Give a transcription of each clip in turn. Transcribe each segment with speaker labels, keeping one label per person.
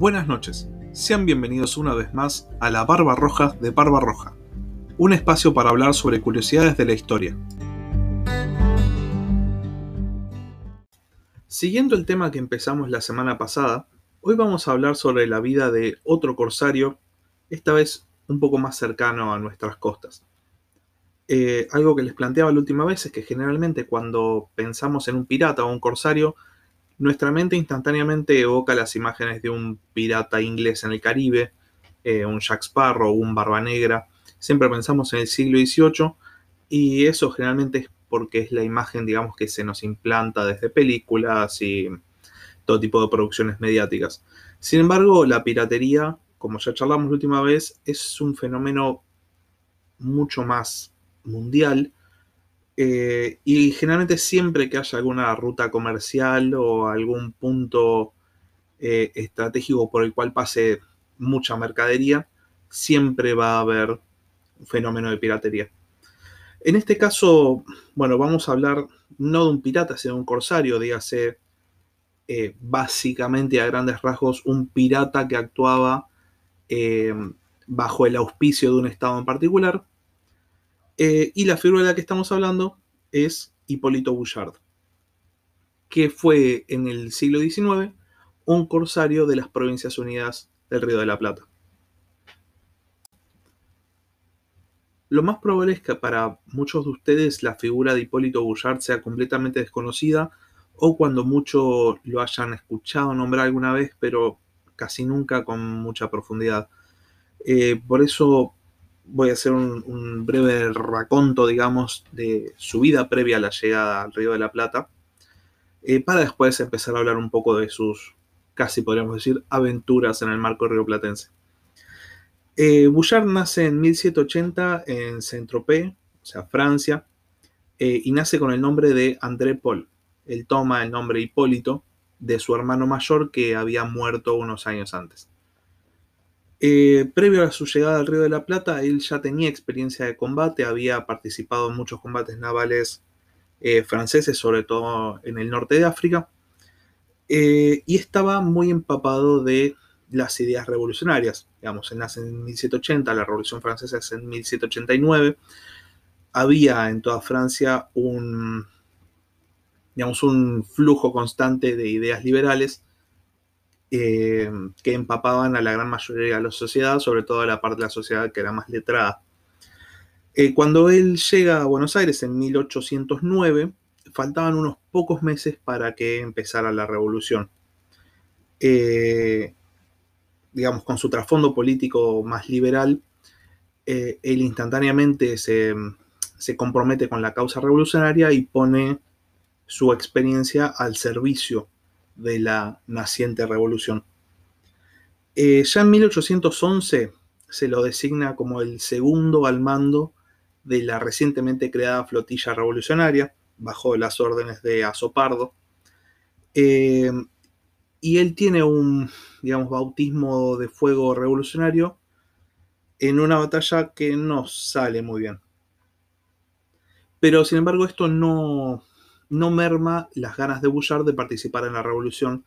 Speaker 1: Buenas noches, sean bienvenidos una vez más a la Barba Roja de Barba Roja, un espacio para hablar sobre curiosidades de la historia. Siguiendo el tema que empezamos la semana pasada, hoy vamos a hablar sobre la vida de otro corsario, esta vez un poco más cercano a nuestras costas. Eh, algo que les planteaba la última vez es que generalmente cuando pensamos en un pirata o un corsario, nuestra mente instantáneamente evoca las imágenes de un pirata inglés en el Caribe, eh, un Jack Sparrow, un Barba Negra. Siempre pensamos en el siglo XVIII y eso generalmente es porque es la imagen, digamos, que se nos implanta desde películas y todo tipo de producciones mediáticas. Sin embargo, la piratería, como ya charlamos la última vez, es un fenómeno mucho más mundial eh, y generalmente siempre que haya alguna ruta comercial o algún punto eh, estratégico por el cual pase mucha mercadería, siempre va a haber un fenómeno de piratería. En este caso, bueno, vamos a hablar no de un pirata, sino de un corsario, dígase eh, básicamente a grandes rasgos un pirata que actuaba bajo el auspicio de un estado en particular eh, y la figura de la que estamos hablando es Hipólito Bouchard, que fue en el siglo XIX un corsario de las Provincias Unidas del Río de la Plata. Lo más probable es que para muchos de ustedes la figura de Hipólito Bouchard sea completamente desconocida o cuando mucho lo hayan escuchado nombrar alguna vez, pero casi nunca con mucha profundidad. Eh, por eso voy a hacer un, breve raconto, digamos, de su vida previa a la llegada al Río de la Plata, eh, para después empezar a hablar un poco de sus, casi podríamos decir, aventuras en el marco rioplatense. Eh, Bouchard nace en 1780 en Saint-Tropez, o sea, Francia, eh, y nace con el nombre de André Paul. Él toma el nombre Hipólito de su hermano mayor que había muerto unos años antes. Eh, previo a su llegada al Río de la Plata, él ya tenía experiencia de combate, había participado en muchos combates navales eh, franceses, sobre todo en el norte de África, eh, y estaba muy empapado de las ideas revolucionarias. Digamos, en 1780, la Revolución Francesa es en 1789. Había en toda Francia un, digamos, un flujo constante de ideas liberales eh, que empapaban a la gran mayoría de la sociedad, sobre todo a la parte de la sociedad que era más letrada. Eh, cuando él llega a Buenos Aires en 1809, faltaban unos pocos meses para que empezara la revolución. Eh, digamos, con su trasfondo político más liberal, él instantáneamente se, se compromete con la causa revolucionaria y pone su experiencia al servicio de la naciente revolución. Eh, ya en 1811 se lo designa como el segundo al mando de la recientemente creada flotilla revolucionaria, bajo las órdenes de Azopardo. Eh, y él tiene un, digamos, bautismo de fuego revolucionario en una batalla que no sale muy bien. Pero sin embargo esto no, no merma las ganas de Bouchard de participar en la revolución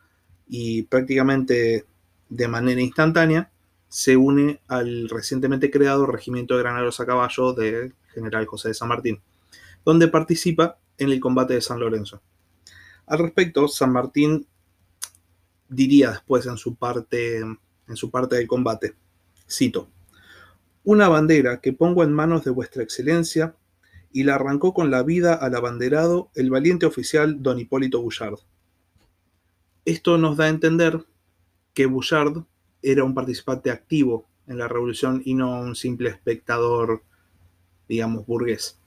Speaker 1: y prácticamente de manera instantánea se une al recientemente creado Regimiento de Granaderos a Caballo del general José de San Martín, donde participa en el combate de San Lorenzo. Al respecto, San Martín diría después en su parte, en su parte del combate, cito, una bandera que pongo en manos de vuestra excelencia y la arrancó con la vida al abanderado el valiente oficial don Hipólito Bouchard. Esto nos da a entender que Bouchard era un participante activo en la revolución y no un simple espectador, digamos, burgués.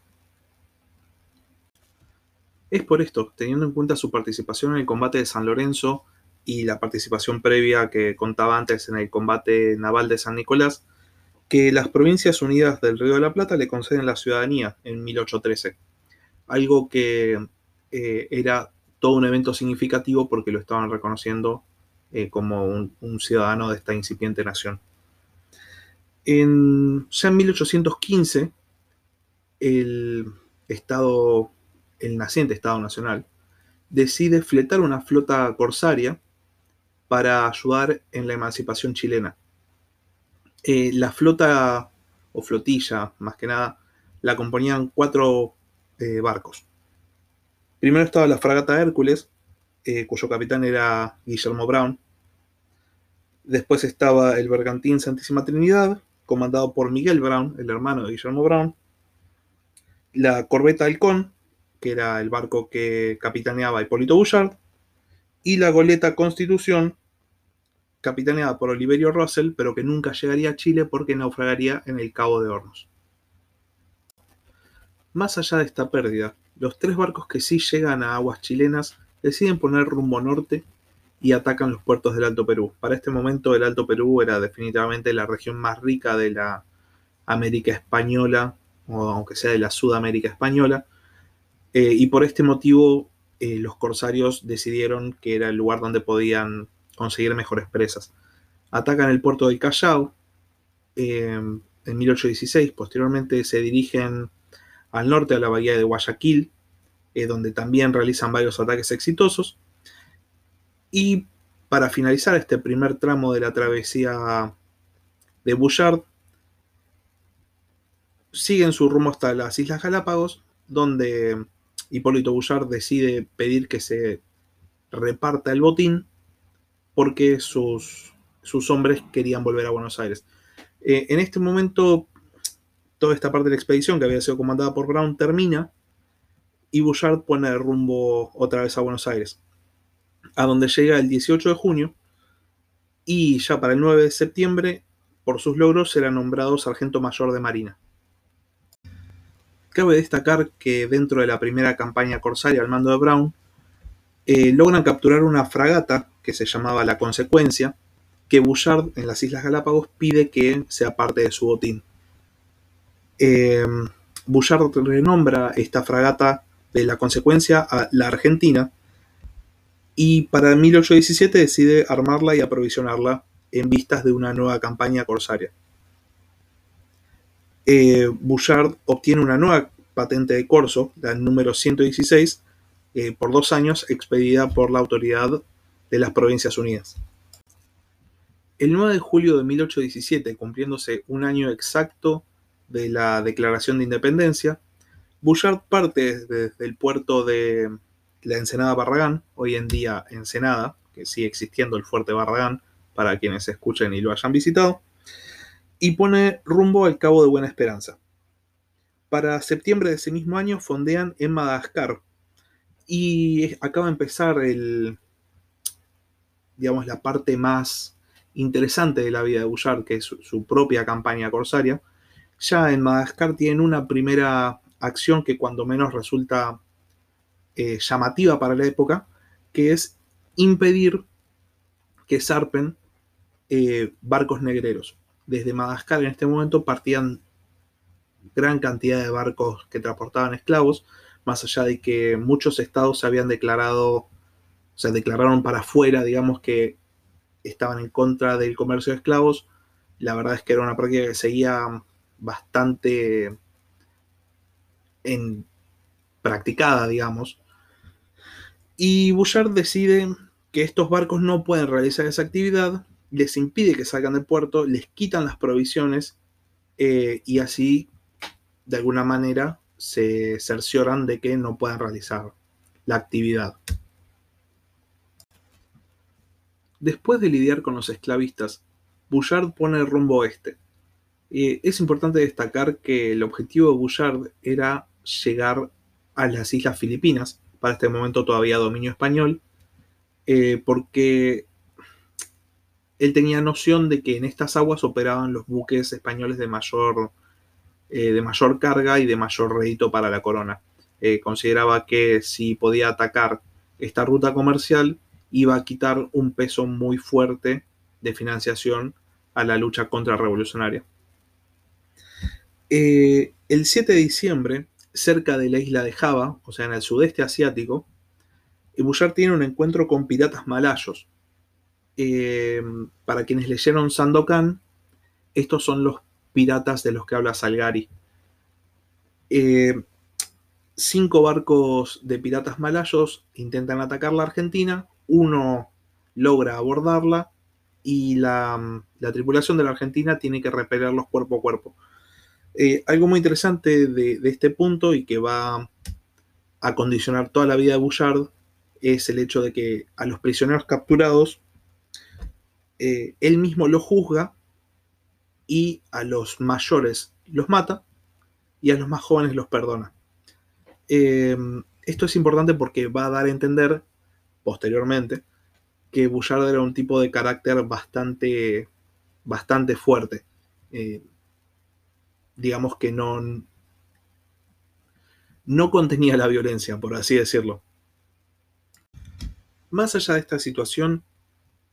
Speaker 1: Es por esto, teniendo en cuenta su participación en el combate de San Lorenzo y la participación previa que contaba antes en el combate naval de San Nicolás, que las Provincias Unidas del Río de la Plata le conceden la ciudadanía en 1813. Algo que eh, era todo un evento significativo porque lo estaban reconociendo eh, como un, ciudadano de esta incipiente nación. En, ya en 1815, el Estado, el naciente Estado Nacional, decide fletar una flota corsaria para ayudar en la emancipación chilena. Eh, la flota, o flotilla más que nada, la componían cuatro eh, barcos. Primero estaba la fragata Hércules, eh, cuyo capitán era Guillermo Brown. Después estaba el bergantín Santísima Trinidad, comandado por Miguel Brown, el hermano de Guillermo Brown. La corbeta Halcón, que era el barco que capitaneaba Hipólito Bouchard. Y la goleta Constitución, capitaneada por Oliverio Russell, pero que nunca llegaría a Chile porque naufragaría en el Cabo de Hornos. Más allá de esta pérdida, los tres barcos que sí llegan a aguas chilenas deciden poner rumbo norte y atacan los puertos del Alto Perú. Para este momento el Alto Perú era definitivamente la región más rica de la América española, o aunque sea de la Sudamérica española, eh, y por este motivo eh, los corsarios decidieron que era el lugar donde podían conseguir mejores presas. Atacan el puerto del Callao eh, en 1816, posteriormente se dirigen al norte a la bahía de Guayaquil, eh, donde también realizan varios ataques exitosos. Y para finalizar este primer tramo de la travesía de Bouchard, siguen su rumbo hasta las Islas Galápagos, donde Hipólito Bouchard decide pedir que se reparta el botín porque sus, sus hombres querían volver a Buenos Aires. Eh, en este momento toda esta parte de la expedición que había sido comandada por Brown termina y Bouchard pone rumbo otra vez a Buenos Aires, a donde llega el 18 de junio y ya para el 9 de septiembre, por sus logros, será nombrado sargento mayor de Marina. Cabe destacar que dentro de la primera campaña corsaria al mando de Brown, eh, logran capturar una fragata que se llamaba La Consecuencia, que Bouchard en las Islas Galápagos pide que sea parte de su botín. Eh, Bouchard renombra esta fragata de la consecuencia a la Argentina y para 1817 decide armarla y aprovisionarla en vistas de una nueva campaña corsaria. Eh, Bouchard obtiene una nueva patente de corso, la número 116, eh, por dos años, expedida por la autoridad de las Provincias Unidas. El 9 de julio de 1817, cumpliéndose un año exacto de la Declaración de Independencia, Bouchard parte desde el puerto de la Ensenada Barragán, hoy en día Ensenada, que sigue existiendo el fuerte Barragán, para quienes escuchen y lo hayan visitado, y pone rumbo al Cabo de Buena Esperanza. Para septiembre de ese mismo año fondean en Madagascar y acaba de empezar el, digamos, la parte más interesante de la vida de Bouchard, que es su propia campaña corsaria, ya en Madagascar tienen una primera acción que cuando menos resulta eh, llamativa para la época, que es impedir que zarpen eh, barcos negreros. Desde Madagascar en este momento partían gran cantidad de barcos que transportaban esclavos, más allá de que muchos estados se habían declarado, o sea, declararon para afuera, digamos que estaban en contra del comercio de esclavos. La verdad es que era una práctica que seguía bastante practicada, digamos. Y Bouchard decide que estos barcos no pueden realizar esa actividad, les impide que salgan del puerto, les quitan las provisiones eh, y así, de alguna manera, se cercioran de que no puedan realizar la actividad. Después de lidiar con los esclavistas, Bouchard pone el rumbo oeste, es importante destacar que el objetivo de Bouchard era llegar a las Islas Filipinas, para este momento todavía dominio español, eh, porque él tenía noción de que en estas aguas operaban los buques españoles de mayor, eh, de mayor carga y de mayor rédito para la corona. Eh, consideraba que si podía atacar esta ruta comercial, iba a quitar un peso muy fuerte de financiación a la lucha contrarrevolucionaria. Eh, el 7 de diciembre, cerca de la isla de Java, o sea, en el sudeste asiático, Bouchard tiene un encuentro con piratas malayos. Eh, para quienes leyeron Sandokan, estos son los piratas de los que habla Salgari. Eh, cinco barcos de piratas malayos intentan atacar la Argentina. Uno logra abordarla y la, tripulación de la Argentina tiene que repelerlos cuerpo a cuerpo. Eh, algo muy interesante de, este punto y que va a condicionar toda la vida de Bouchard es el hecho de que a los prisioneros capturados eh, él mismo los juzga y a los mayores los mata y a los más jóvenes los perdona. Eh, esto es importante porque va a dar a entender posteriormente que Bouchard era un tipo de carácter bastante, bastante fuerte. Eh, digamos que no, no contenía la violencia, por así decirlo. Más allá de esta situación,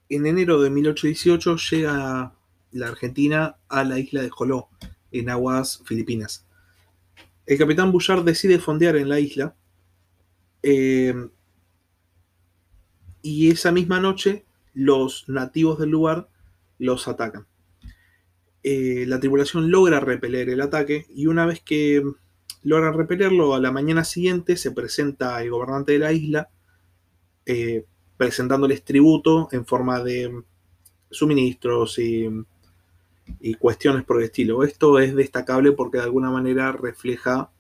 Speaker 1: en enero de 1818 llega la Argentina a la isla de Joló, en aguas filipinas. El capitán Bouchard decide fondear en la isla eh, y esa misma noche los nativos del lugar los atacan. Eh, la tripulación logra repeler el ataque y una vez que logran repelerlo, a la mañana siguiente se presenta el gobernante de la isla eh, presentándoles tributo en forma de suministros y, y, cuestiones por el estilo. Esto es destacable porque de alguna manera refleja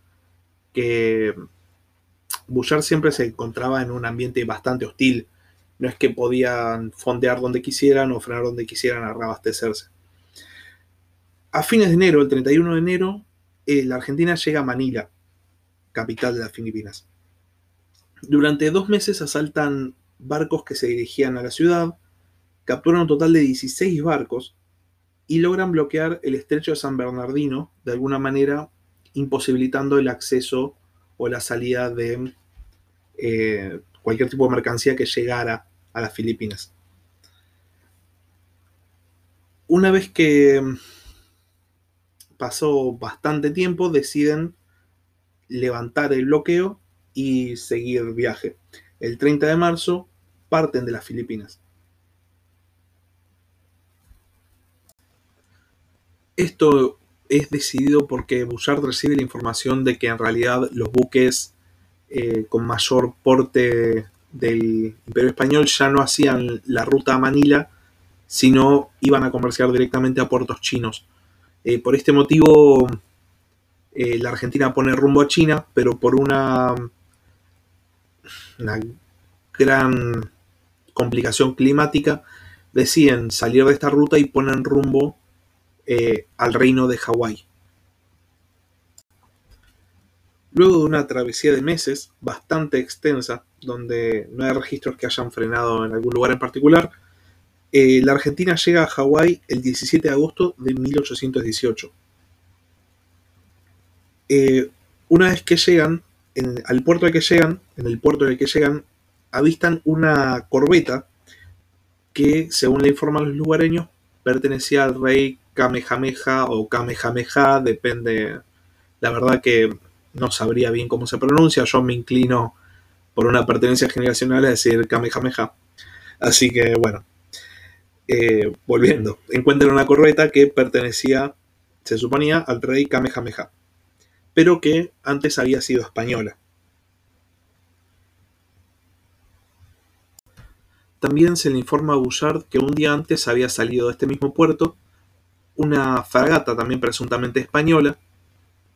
Speaker 1: que Bouchard siempre se encontraba en un ambiente bastante hostil no es que podían fondear donde quisieran o frenar donde quisieran a reabastecerse. A fines de enero, el 31 de enero, eh, la Argentina llega a Manila, capital de las Filipinas. Durante dos meses asaltan barcos que se dirigían a la ciudad, capturan un total de 16 barcos y logran bloquear el estrecho de San Bernardino, de alguna manera imposibilitando el acceso o la salida de eh, cualquier tipo de mercancía que llegara a las Filipinas. Una vez que pasó bastante tiempo, deciden levantar el bloqueo y seguir viaje. El 30 de marzo parten de las Filipinas. Esto es decidido porque Bouchard recibe la información de que en realidad los buques eh, con mayor porte del Imperio Español ya no hacían la ruta a Manila, sino iban a comerciar directamente a puertos chinos. Eh, por este motivo, eh, la Argentina pone rumbo a China, pero por una, una gran complicación climática, deciden salir de esta ruta y ponen rumbo al reino de Hawái. Luego de una travesía de meses bastante extensa, donde no hay registros que hayan frenado en algún lugar en particular, eh, la Argentina llega a Hawái el 17 de agosto de 1818. Eh, una vez que llegan, al puerto al que llegan, en el puerto al que llegan, avistan una corbeta que, según le informan los lugareños, pertenecía al rey Kamehameha o Kamehameha, depende, la verdad que no sabría bien cómo se pronuncia, yo me inclino por una pertenencia generacional a decir Kamehameha. Así que bueno, eh, volviendo, encuentran una corbeta que pertenecía, se suponía, al rey Kamehameha, pero que antes había sido española. También se le informa a Bouchard que un día antes había salido de este mismo puerto una fragata también presuntamente española,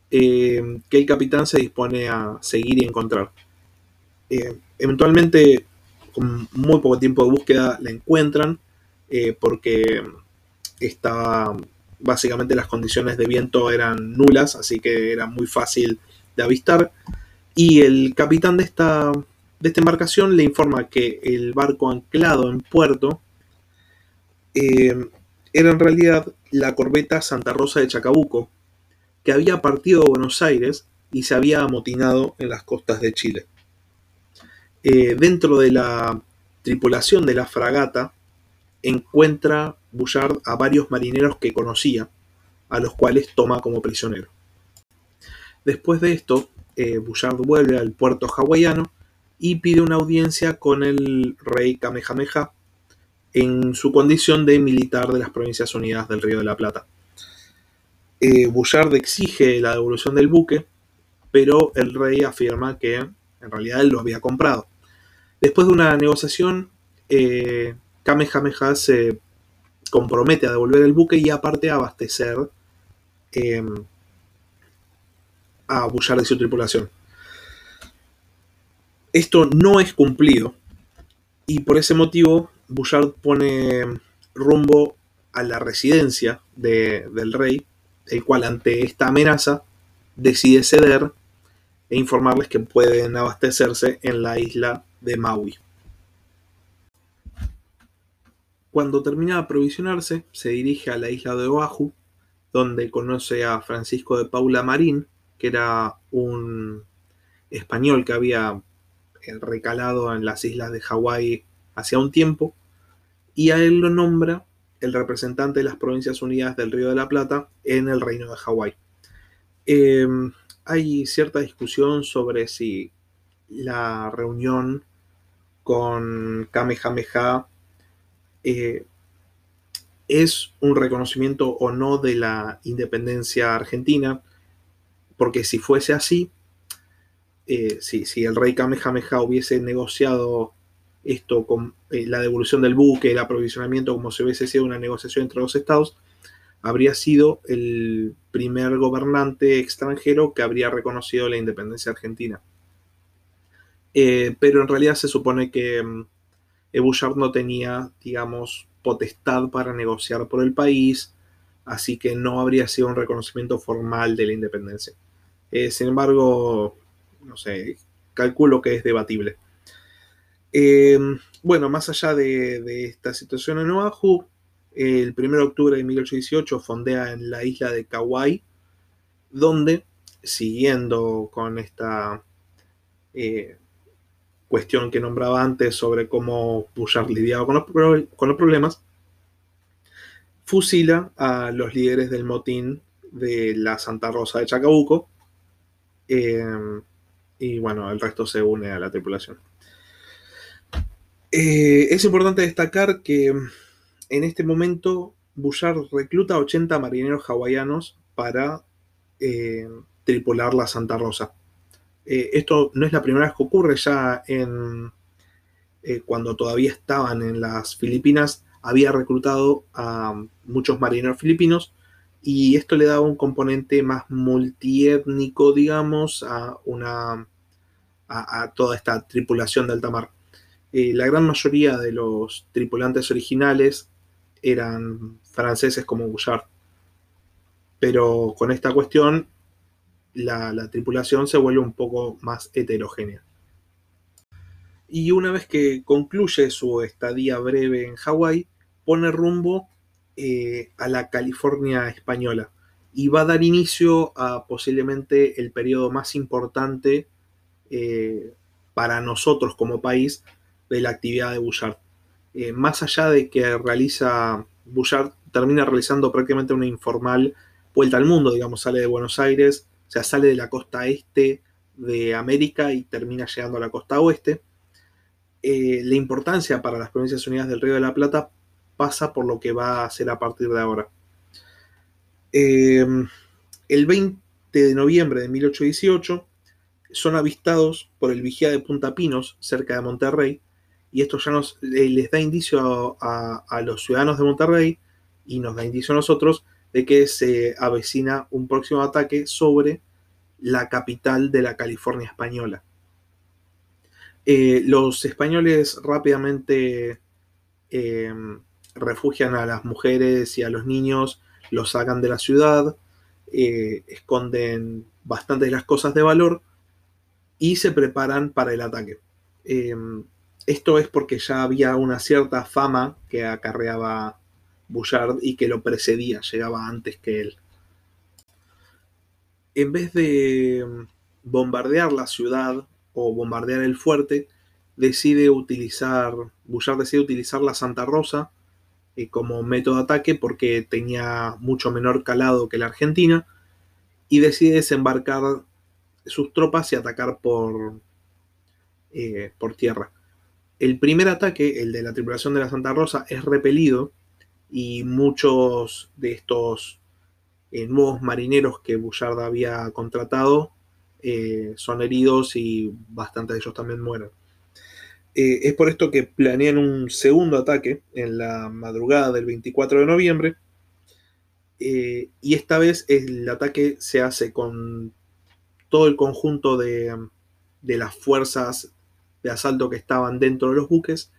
Speaker 1: eh, que el capitán se dispone a seguir y encontrar. Eh, eventualmente, con muy poco tiempo de búsqueda, la encuentran eh, porque básicamente las condiciones de viento eran nulas, así que era muy fácil de avistar. Y el capitán de esta, de esta embarcación le informa que el barco anclado en puerto era en realidad la corbeta Santa Rosa de Chacabuco, que había partido de Buenos Aires y se había amotinado en las costas de Chile. Eh, dentro de la tripulación de la fragata encuentra Bouchard a varios marineros que conocía, a los cuales toma como prisionero. Después de esto, eh, Bouchard vuelve al puerto hawaiano y pide una audiencia con el rey Kamehameha en su condición de militar de las Provincias Unidas del Río de la Plata eh, Bouchard exige la devolución del buque, pero el rey afirma que en realidad él lo había comprado. Después de una negociación, eh, Kamehameha se compromete a devolver el buque y aparte a abastecer em, a Bullard y su tripulación. Esto no es cumplido y por ese motivo Bouchard pone rumbo a la residencia del rey, el cual ante esta amenaza decide ceder e informarles que pueden abastecerse en la isla de Maui. Cuando termina de aprovisionarse, se dirige a la isla de Oahu, donde conoce a Francisco de Paula Marín, que era un español que había recalado en las islas de Hawái hacía un tiempo, y a él lo nombra el representante de las Provincias Unidas del Río de la Plata en el Reino de Hawái. Em, hay cierta discusión sobre si la reunión con Kamehameha eh, es un reconocimiento o no de la independencia argentina, porque si fuese así, eh, si, el rey Kamehameha hubiese negociado esto con eh, la devolución del buque, el aprovisionamiento, como si hubiese sido una negociación entre los estados, habría sido el primer gobernante extranjero que habría reconocido la independencia argentina. Eh, pero en realidad se supone que mm, Bouchard no tenía, digamos, potestad para negociar por el país, así que no habría sido un reconocimiento formal de la independencia. Eh, sin embargo, no sé, calculo que es debatible. Eh, bueno, más allá de, esta situación en Oahu, el 1 de octubre de 1818 fondea en la isla de Kauai, donde, siguiendo con esta eh, cuestión que nombraba antes sobre cómo Bullard lidiaba con los, con los problemas, fusila a los líderes del motín de la Santa Rosa de Chacabuco, Em, y bueno, el resto se une a la tripulación. Eh, es importante destacar que en este momento Bouchard recluta a 80 marineros hawaianos para eh, tripular la Santa Rosa. Eh, esto no es la primera vez que ocurre, ya en cuando todavía estaban en las Filipinas, había reclutado a muchos marineros filipinos y esto le daba un componente más multiétnico, digamos, a, una, a, toda esta tripulación de alta mar. Eh, la gran mayoría de los tripulantes originales eran franceses como Bouchard. Pero con esta cuestión, la, la tripulación se vuelve un poco más heterogénea. Y una vez que concluye su estadía breve en Hawái, pone rumbo eh, a la California española y va a dar inicio a posiblemente el periodo más importante eh, para nosotros como país de la actividad de Bouchard. Eh, más allá de que realiza, Bouchard termina realizando prácticamente una informal vuelta al mundo, digamos, sale de Buenos Aires, o sea, sale de la costa este de América y termina llegando a la costa oeste. la importancia para las Provincias Unidas del Río de la Plata pasa por lo que va a hacer a partir de ahora. Em, el 20 de noviembre de 1818 son avistados por el vigía de Punta Pinos, cerca de Monterrey, y esto ya les da indicio a, los ciudadanos de Monterrey y nos da indicio a nosotros de que se avecina un próximo ataque sobre la capital de la California española. Eh, los españoles rápidamente em, refugian a las mujeres y a los niños, los sacan de la ciudad, eh, esconden bastantes las cosas de valor y se preparan para el ataque. Esto es porque ya había una cierta fama que acarreaba Bouchard y que lo precedía, llegaba antes que él. En vez de em, bombardear la ciudad o bombardear el fuerte, decide utilizar, Bouchard decide utilizar la Santa Rosa eh, como método de ataque porque tenía mucho menor calado que la Argentina y decide desembarcar sus tropas y atacar por, eh, por tierra. El primer ataque, el de la tripulación de la Santa Rosa, es repelido y muchos de estos eh, nuevos marineros que Bullard había contratado son heridos y bastantes de ellos también mueren. Eh, es por esto que planean un segundo ataque en la madrugada del 24 de noviembre. Eh, y esta vez el ataque se hace con todo el conjunto de las fuerzas asalto que estaban dentro de los buques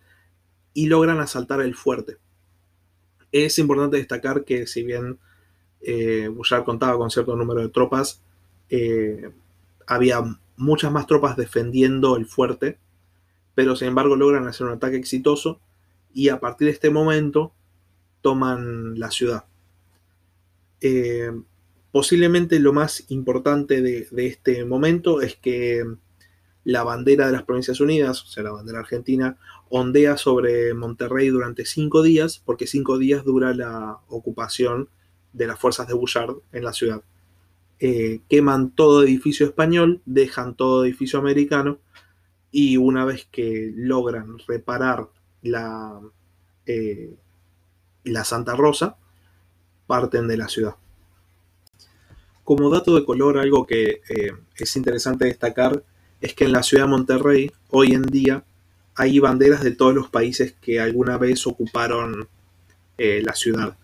Speaker 1: y logran asaltar el fuerte. Es importante destacar que si bien eh, contaba con cierto número de tropas, eh, había muchas más tropas defendiendo el fuerte, pero sin embargo logran hacer un ataque exitoso y a partir de este momento toman la ciudad. Eh, posiblemente lo más importante de, este momento es que la bandera de las Provincias Unidas, o sea, la bandera argentina, ondea sobre Monterrey durante cinco días, porque cinco días dura la ocupación de las fuerzas de Bouchard en la ciudad. Eh, queman todo edificio español, dejan todo edificio americano y una vez que logran reparar la, eh, Santa Rosa, parten de la ciudad. Como dato de color, algo que eh, es interesante destacar es que en la ciudad de Monterrey, hoy en día, hay banderas de todos los países que alguna vez ocuparon la ciudad.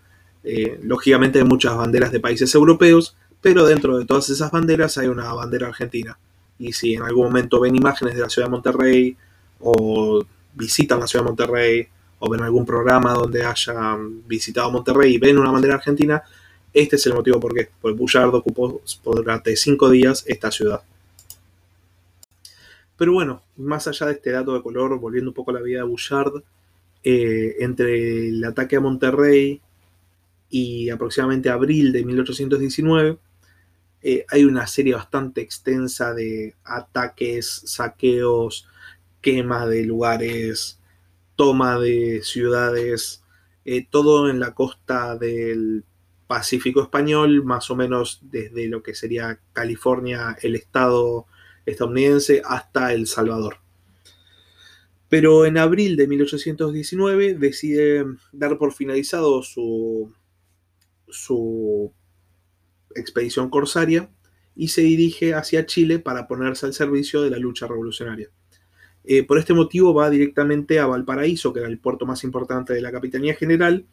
Speaker 1: Eh, lógicamente hay muchas banderas de países europeos, pero dentro de todas esas banderas hay una bandera argentina. Y si en algún momento ven imágenes de la ciudad de Monterrey, o visitan la ciudad de Monterrey, o ven algún programa donde hayan visitado Monterrey y ven una bandera argentina, este es el motivo por qué. Pues Bouchard ocupó durante cinco días esta ciudad. Pero bueno, más allá de este dato de color, volviendo un poco a la vida de Bouchard, eh, entre el ataque a Monterrey y aproximadamente abril de 1819, eh, hay una serie bastante extensa de ataques, saqueos, quema de lugares, toma de ciudades, eh, todo en la costa del Pacífico español, más o menos desde lo que sería California, el estado estadounidense, hasta El Salvador. Pero en abril de 1819 decide dar por finalizado su su expedición corsaria y se dirige hacia Chile para ponerse al servicio de la lucha revolucionaria. Eh, por este motivo va directamente a Valparaíso, que era el puerto más importante de la Capitanía General,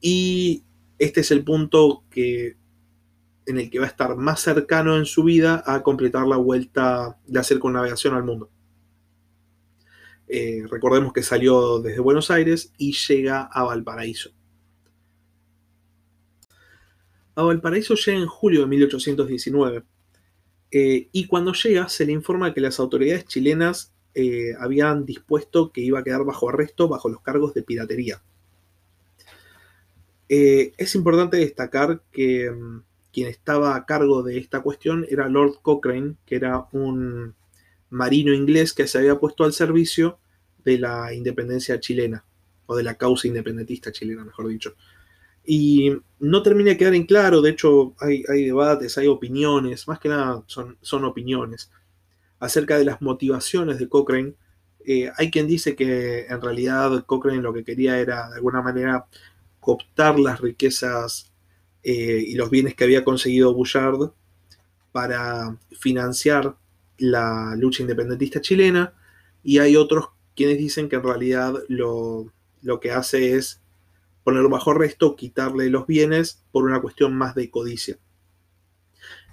Speaker 1: y este es el punto que, en el que va a estar más cercano en su vida a completar la vuelta de hacer con navegación al mundo. Eh, recordemos que salió desde Buenos Aires y llega a Valparaíso. A Valparaíso llega en julio de 1819 eh, y cuando llega se le informa que las autoridades chilenas eh, habían dispuesto que iba a quedar bajo arresto bajo los cargos de piratería. Es importante destacar que mm, quien estaba a cargo de esta cuestión era Lord Cochrane, que era un marino inglés que se había puesto al servicio de la independencia chilena, o de la causa independentista chilena, mejor dicho. Y no termina de quedar en claro, de hecho hay, debates, hay opiniones, más que nada son, opiniones, acerca de las motivaciones de Cochrane. Eh, hay quien dice que en realidad Cochrane lo que quería era de alguna manera cooptar las riquezas eh, y los bienes que había conseguido Bouchard para financiar la lucha independentista chilena. Y hay otros quienes dicen que en realidad lo, lo que hace es ponerlo bajo arresto, quitarle los bienes por una cuestión más de codicia.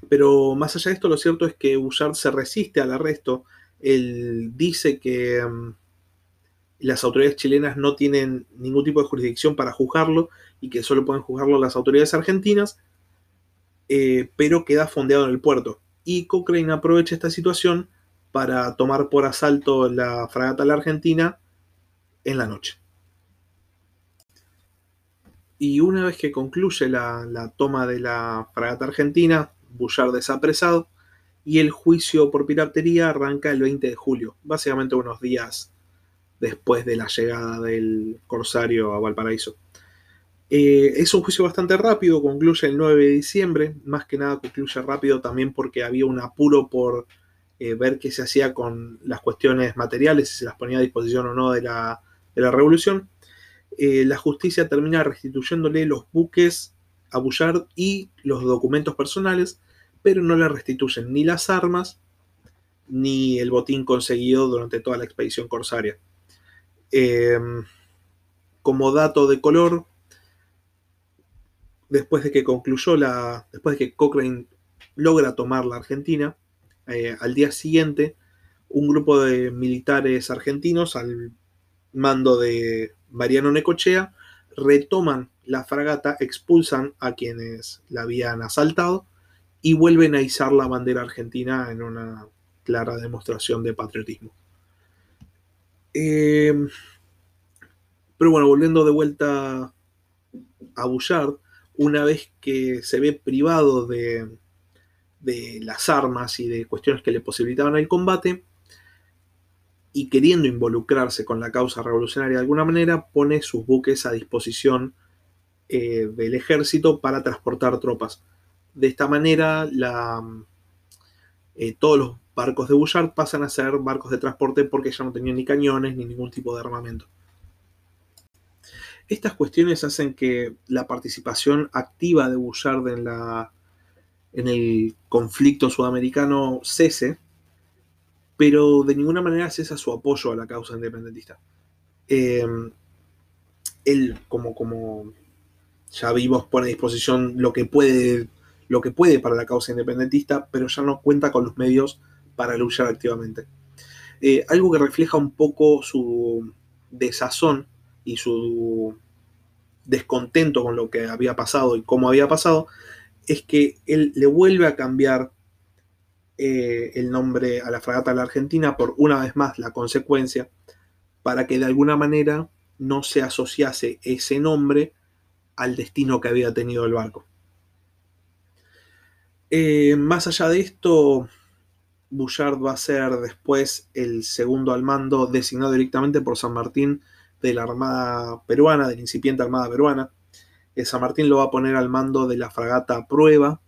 Speaker 1: Pero más allá de esto, lo cierto es que Bouchard se resiste al arresto. Él dice que mm, las autoridades chilenas no tienen ningún tipo de jurisdicción para juzgarlo y que solo pueden juzgarlo las autoridades argentinas, eh, pero queda fondeado en el puerto. Y Cochrane aprovecha esta situación para tomar por asalto la fragata La Argentina en la noche y una vez que concluye la, toma de la fragata argentina, Bullard desapresado y el juicio por piratería arranca el 20 de julio, básicamente unos días después de la llegada del corsario a Valparaíso. Eh, es un juicio bastante rápido, concluye el 9 de diciembre, más que nada concluye rápido también porque había un apuro por eh, ver qué se hacía con las cuestiones materiales, si se las ponía a disposición o no de la, de la revolución. Eh, la justicia termina restituyéndole los buques a Bullard y los documentos personales, pero no le restituyen ni las armas ni el botín conseguido durante toda la expedición corsaria. Em, como dato de color, después de que concluyó la. después de que Cochrane logra tomar la Argentina, eh, al día siguiente, un grupo de militares argentinos al mando de Mariano Necochea retoman la fragata, expulsan a quienes la habían asaltado y vuelven a izar la bandera argentina en una clara demostración de patriotismo. Em, pero bueno, volviendo de vuelta a Bouchard, una vez que se ve privado de, de las armas y de cuestiones que le posibilitaban el combate, y queriendo involucrarse con la causa revolucionaria de alguna manera, pone sus buques a disposición eh, del ejército para transportar tropas. De esta manera, la, eh, todos los barcos de Bouchard pasan a ser barcos de transporte porque ya no tenían ni cañones ni ningún tipo de armamento. Estas cuestiones hacen que la participación activa de Bouchard en, la, en el conflicto sudamericano cese, pero de ninguna manera cesa su apoyo a la causa independentista. Eh, él, como, como ya vimos, pone a disposición lo que puede, lo que puede para la causa independentista, pero ya no cuenta con los medios para luchar activamente. Eh, algo que refleja un poco su desazón y su descontento con lo que había pasado y cómo había pasado, es que él le vuelve a cambiar eh, el nombre a la fragata de la Argentina por una vez más la consecuencia para que de alguna manera no se asociase ese nombre al destino que había tenido el barco. Eh, más allá de esto, Bouchard va a ser después el segundo al mando designado directamente por San Martín de la Armada Peruana, de la incipiente Armada Peruana. Eh, San Martín lo va a poner al mando de la fragata Prueba,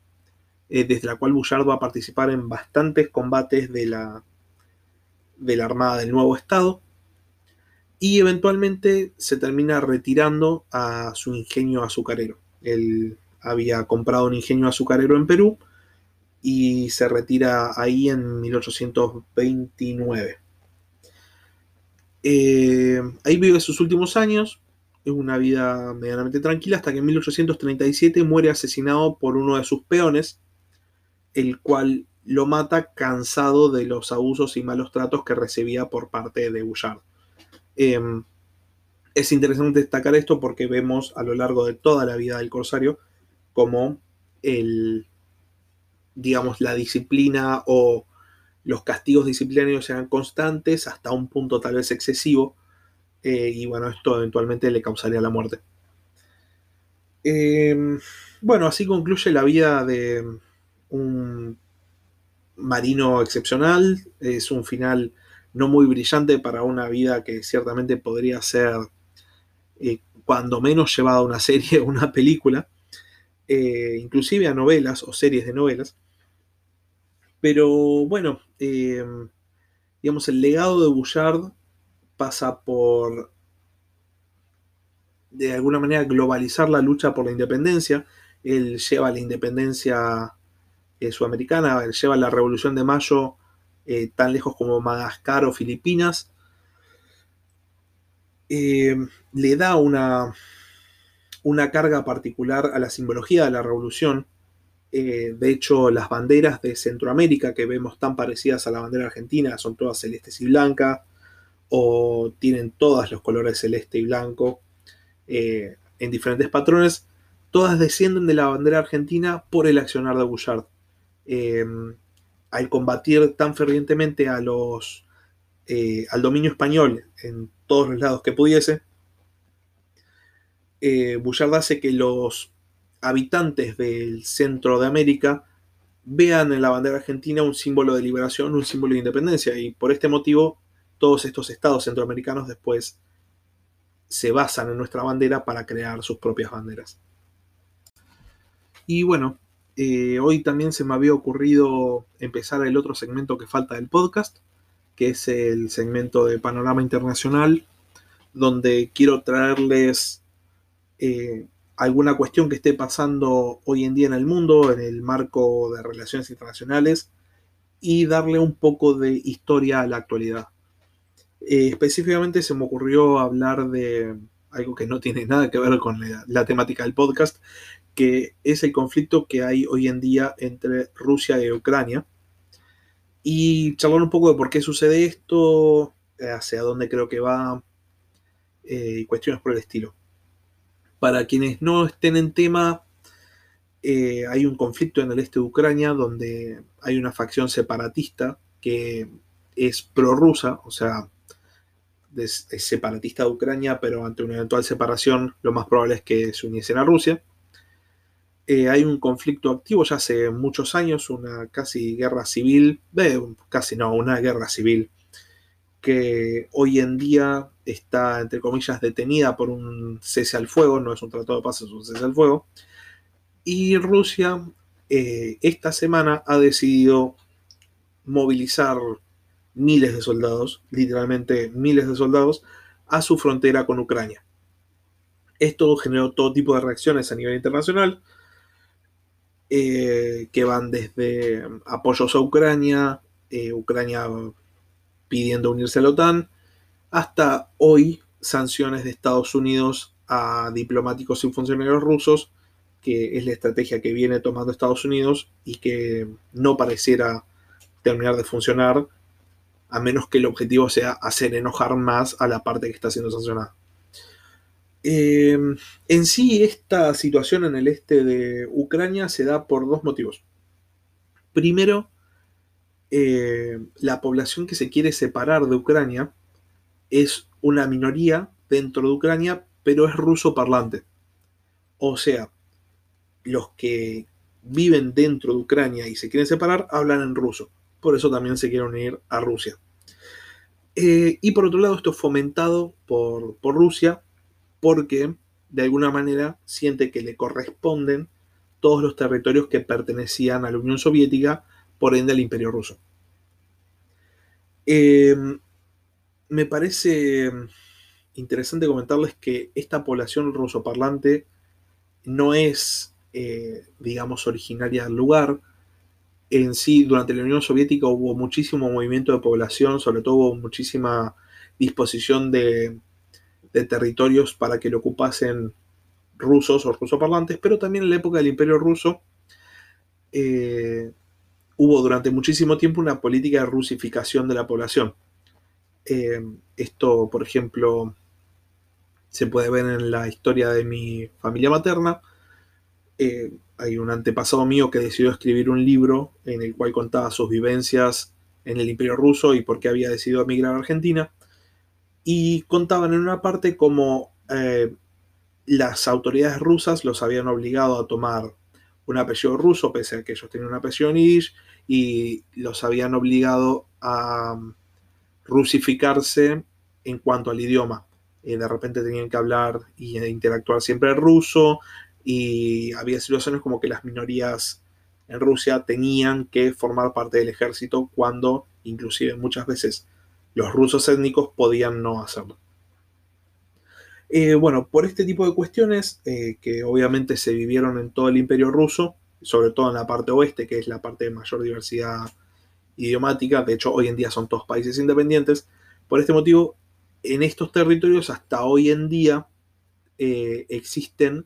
Speaker 1: eh, desde la cual Bouchard va a participar en bastantes combates de la, de la Armada del Nuevo Estado y eventualmente se termina retirando a su ingenio azucarero. Él había comprado un ingenio azucarero en Perú y se retira ahí en 1829. Eh, ahí vive sus últimos años, es una vida medianamente tranquila hasta que en 1837 muere asesinado por uno de sus peones, el cual lo mata cansado de los abusos y malos tratos que recibía por parte de Bouchard. Em, es interesante destacar esto porque vemos a lo largo de toda la vida del corsario como el, digamos, la disciplina o los castigos disciplinarios eran constantes hasta un punto tal vez excesivo eh, y bueno, esto eventualmente le causaría la muerte. Em, bueno, así concluye la vida de un marino excepcional. Es un final no muy brillante para una vida que ciertamente podría ser, eh, cuando menos, llevada a una serie o una película, eh, inclusive a novelas o series de novelas. Pero bueno, eh, digamos, el legado de Bouchard pasa por, de alguna manera, globalizar la lucha por la independencia. Él lleva la independencia sudamericana, él lleva la Revolución de Mayo eh, tan lejos como Madagascar o Filipinas, eh, le da una, una carga particular a la simbología de la revolución. Eh, de hecho, las banderas de Centroamérica que vemos tan parecidas a la bandera argentina son todas celestes y blancas, o tienen todas los colores celeste y blanco en diferentes patrones. Todas descienden de la bandera argentina por el accionar de Bouchard al combatir tan fervientemente a los, eh, al dominio español en todos los lados que pudiese, eh, Bouchard hace que los habitantes del centro de América vean en la bandera argentina un símbolo de liberación, un símbolo de independencia, y por este motivo todos estos estados centroamericanos después se basan en nuestra bandera para crear sus propias banderas. Y bueno, eh, hoy también se me había ocurrido empezar el otro segmento que falta del podcast, que es el segmento de Panorama Internacional, donde quiero traerles eh, alguna cuestión que esté pasando hoy en día en el mundo, en el marco de relaciones internacionales, y darle un poco de historia a la actualidad. Eh, específicamente se me ocurrió hablar de algo que no tiene nada que ver con la, temática del podcast, que es el conflicto que hay hoy en día entre Rusia y Ucrania. Y charlar un poco de por qué sucede esto, hacia dónde creo que va, y cuestiones por el estilo. Para quienes no estén en tema, eh, hay un conflicto en el este de Ucrania donde hay una facción separatista que es prorrusa, o sea, es, separatista de Ucrania, pero ante una eventual separación lo más probable es que se uniesen a Rusia. Eh, hay un conflicto activo ya hace muchos años, una casi guerra civil, casi no, una guerra civil que hoy en día está, entre comillas, detenida por un cese al fuego, no es un tratado de paz, es un cese al fuego. Y Rusia eh, esta semana ha decidido movilizar miles de soldados, literalmente miles de soldados, a su frontera con Ucrania. Esto generó todo tipo de reacciones a nivel internacional, eh, que van desde apoyos a Ucrania, eh, Ucrania pidiendo unirse a la OTAN, hasta hoy sanciones de Estados Unidos a diplomáticos y funcionarios rusos, que es la estrategia que viene tomando Estados Unidos y que no pareciera terminar de funcionar, a menos que el objetivo sea hacer enojar más a la parte que está siendo sancionada. Em, en sí, esta situación en el este de Ucrania se da por dos motivos. Primero, eh, la población que se quiere separar de Ucrania es una minoría dentro de Ucrania, pero es ruso parlante. O sea, los que viven dentro de Ucrania y se quieren separar hablan en ruso. Por eso también se quieren unir a Rusia. Eh, y por otro lado, esto es fomentado por, por Rusia porque de alguna manera siente que le corresponden todos los territorios que pertenecían a la Unión Soviética por ende al imperio ruso. Em, me parece interesante comentarles que esta población rusoparlante no es, eh, digamos, originaria del lugar. En sí, durante la Unión Soviética hubo muchísimo movimiento de población, sobre todo hubo muchísima disposición de, territorios para que lo ocupasen rusos o rusoparlantes, pero también en la época del Imperio Ruso eh, hubo durante muchísimo tiempo una política de rusificación de la población. Eh, esto, por ejemplo, se puede ver en la historia de mi familia materna. Eh, hay un antepasado mío que decidió escribir un libro en el cual contaba sus vivencias en el Imperio Ruso y por qué había decidido emigrar a Argentina. Y contaban en una parte cómo eh, las autoridades rusas los habían obligado a tomar un apellido ruso, pese a que ellos tenían un apellido Nish, y los habían obligado a um, rusificarse en cuanto al idioma. Eh, de repente tenían que hablar y interactuar siempre en ruso, y había situaciones como que las minorías en Rusia tenían que formar parte del ejército cuando inclusive muchas veces los rusos étnicos podían no hacerlo. Eh, bueno, por este tipo de cuestiones, eh, que obviamente se vivieron en todo el imperio ruso, sobre todo en la parte oeste, que es la parte de mayor diversidad idiomática, de hecho hoy en día son todos países independientes, por este motivo, en estos territorios hasta hoy en día eh, existen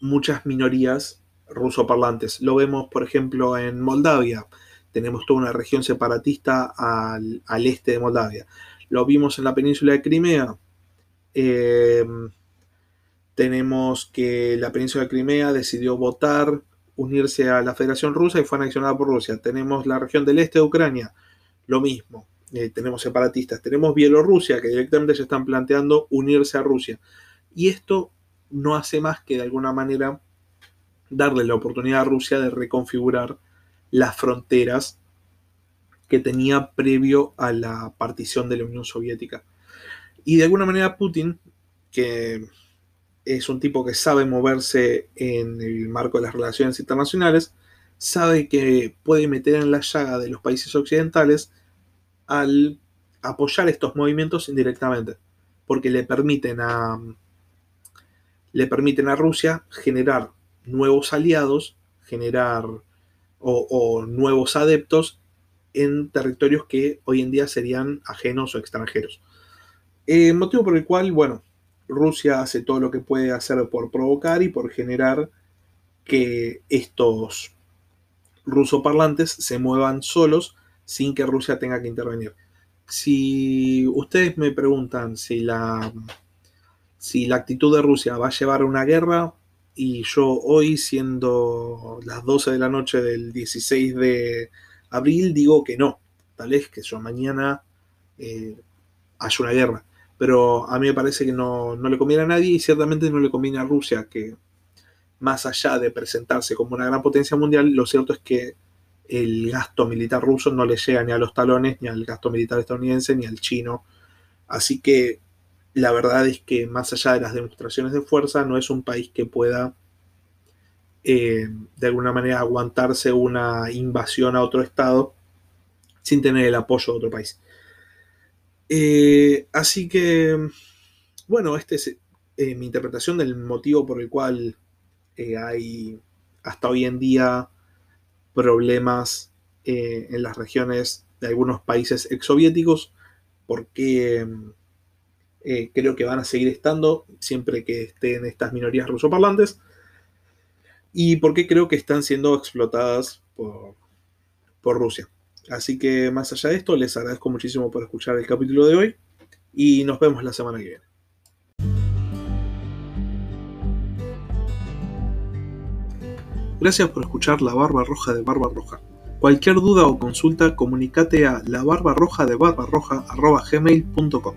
Speaker 1: muchas minorías rusoparlantes. Lo vemos, por ejemplo, en Moldavia. Tenemos toda una región separatista al, al este de Moldavia. Lo vimos en la península de Crimea. Eh, tenemos que la península de Crimea decidió votar, unirse a la Federación Rusa y fue anexionada por Rusia. Tenemos la región del este de Ucrania, lo mismo. Eh, tenemos separatistas. Tenemos Bielorrusia, que directamente se están planteando unirse a Rusia. Y esto no hace más que de alguna manera darle la oportunidad a Rusia de reconfigurar las fronteras que tenía previo a la partición de la Unión Soviética. Y de alguna manera Putin, que es un tipo que sabe moverse en el marco de las relaciones internacionales, sabe que puede meter en la llaga de los países occidentales al apoyar estos movimientos indirectamente, porque le permiten a, le permiten a Rusia generar nuevos aliados, generar o nuevos adeptos en territorios que hoy en día serían ajenos o extranjeros. Eh, motivo por el cual, bueno, Rusia hace todo lo que puede hacer por provocar y por generar que estos rusoparlantes se muevan solos sin que Rusia tenga que intervenir. Si ustedes me preguntan si la, si la actitud de Rusia va a llevar a una guerra, y yo hoy, siendo las 12 de la noche del 16 de abril, digo que no. Tal vez que yo mañana eh, haya una guerra. Pero a mí me parece que no, no le conviene a nadie y ciertamente no le conviene a Rusia, que más allá de presentarse como una gran potencia mundial, lo cierto es que el gasto militar ruso no le llega ni a los talones, ni al gasto militar estadounidense, ni al chino. Así que la verdad es que más allá de las demostraciones de fuerza, no es un país que pueda eh, de alguna manera aguantarse una invasión a otro estado sin tener el apoyo de otro país. Eh, así que, bueno, esta es eh, mi interpretación del motivo por el cual hay hasta hoy en día problemas en las regiones de algunos países exsoviéticos, porque eh, creo que van a seguir estando siempre que estén estas minorías rusoparlantes. Y porque creo que están siendo explotadas por Rusia. Así que más allá de esto, les agradezco muchísimo por escuchar el capítulo de hoy y nos vemos la semana que viene. Gracias por escuchar La Barba Roja de Barba Roja. Cualquier duda o consulta, comunícate a la barba roja de barba roja gmail.com.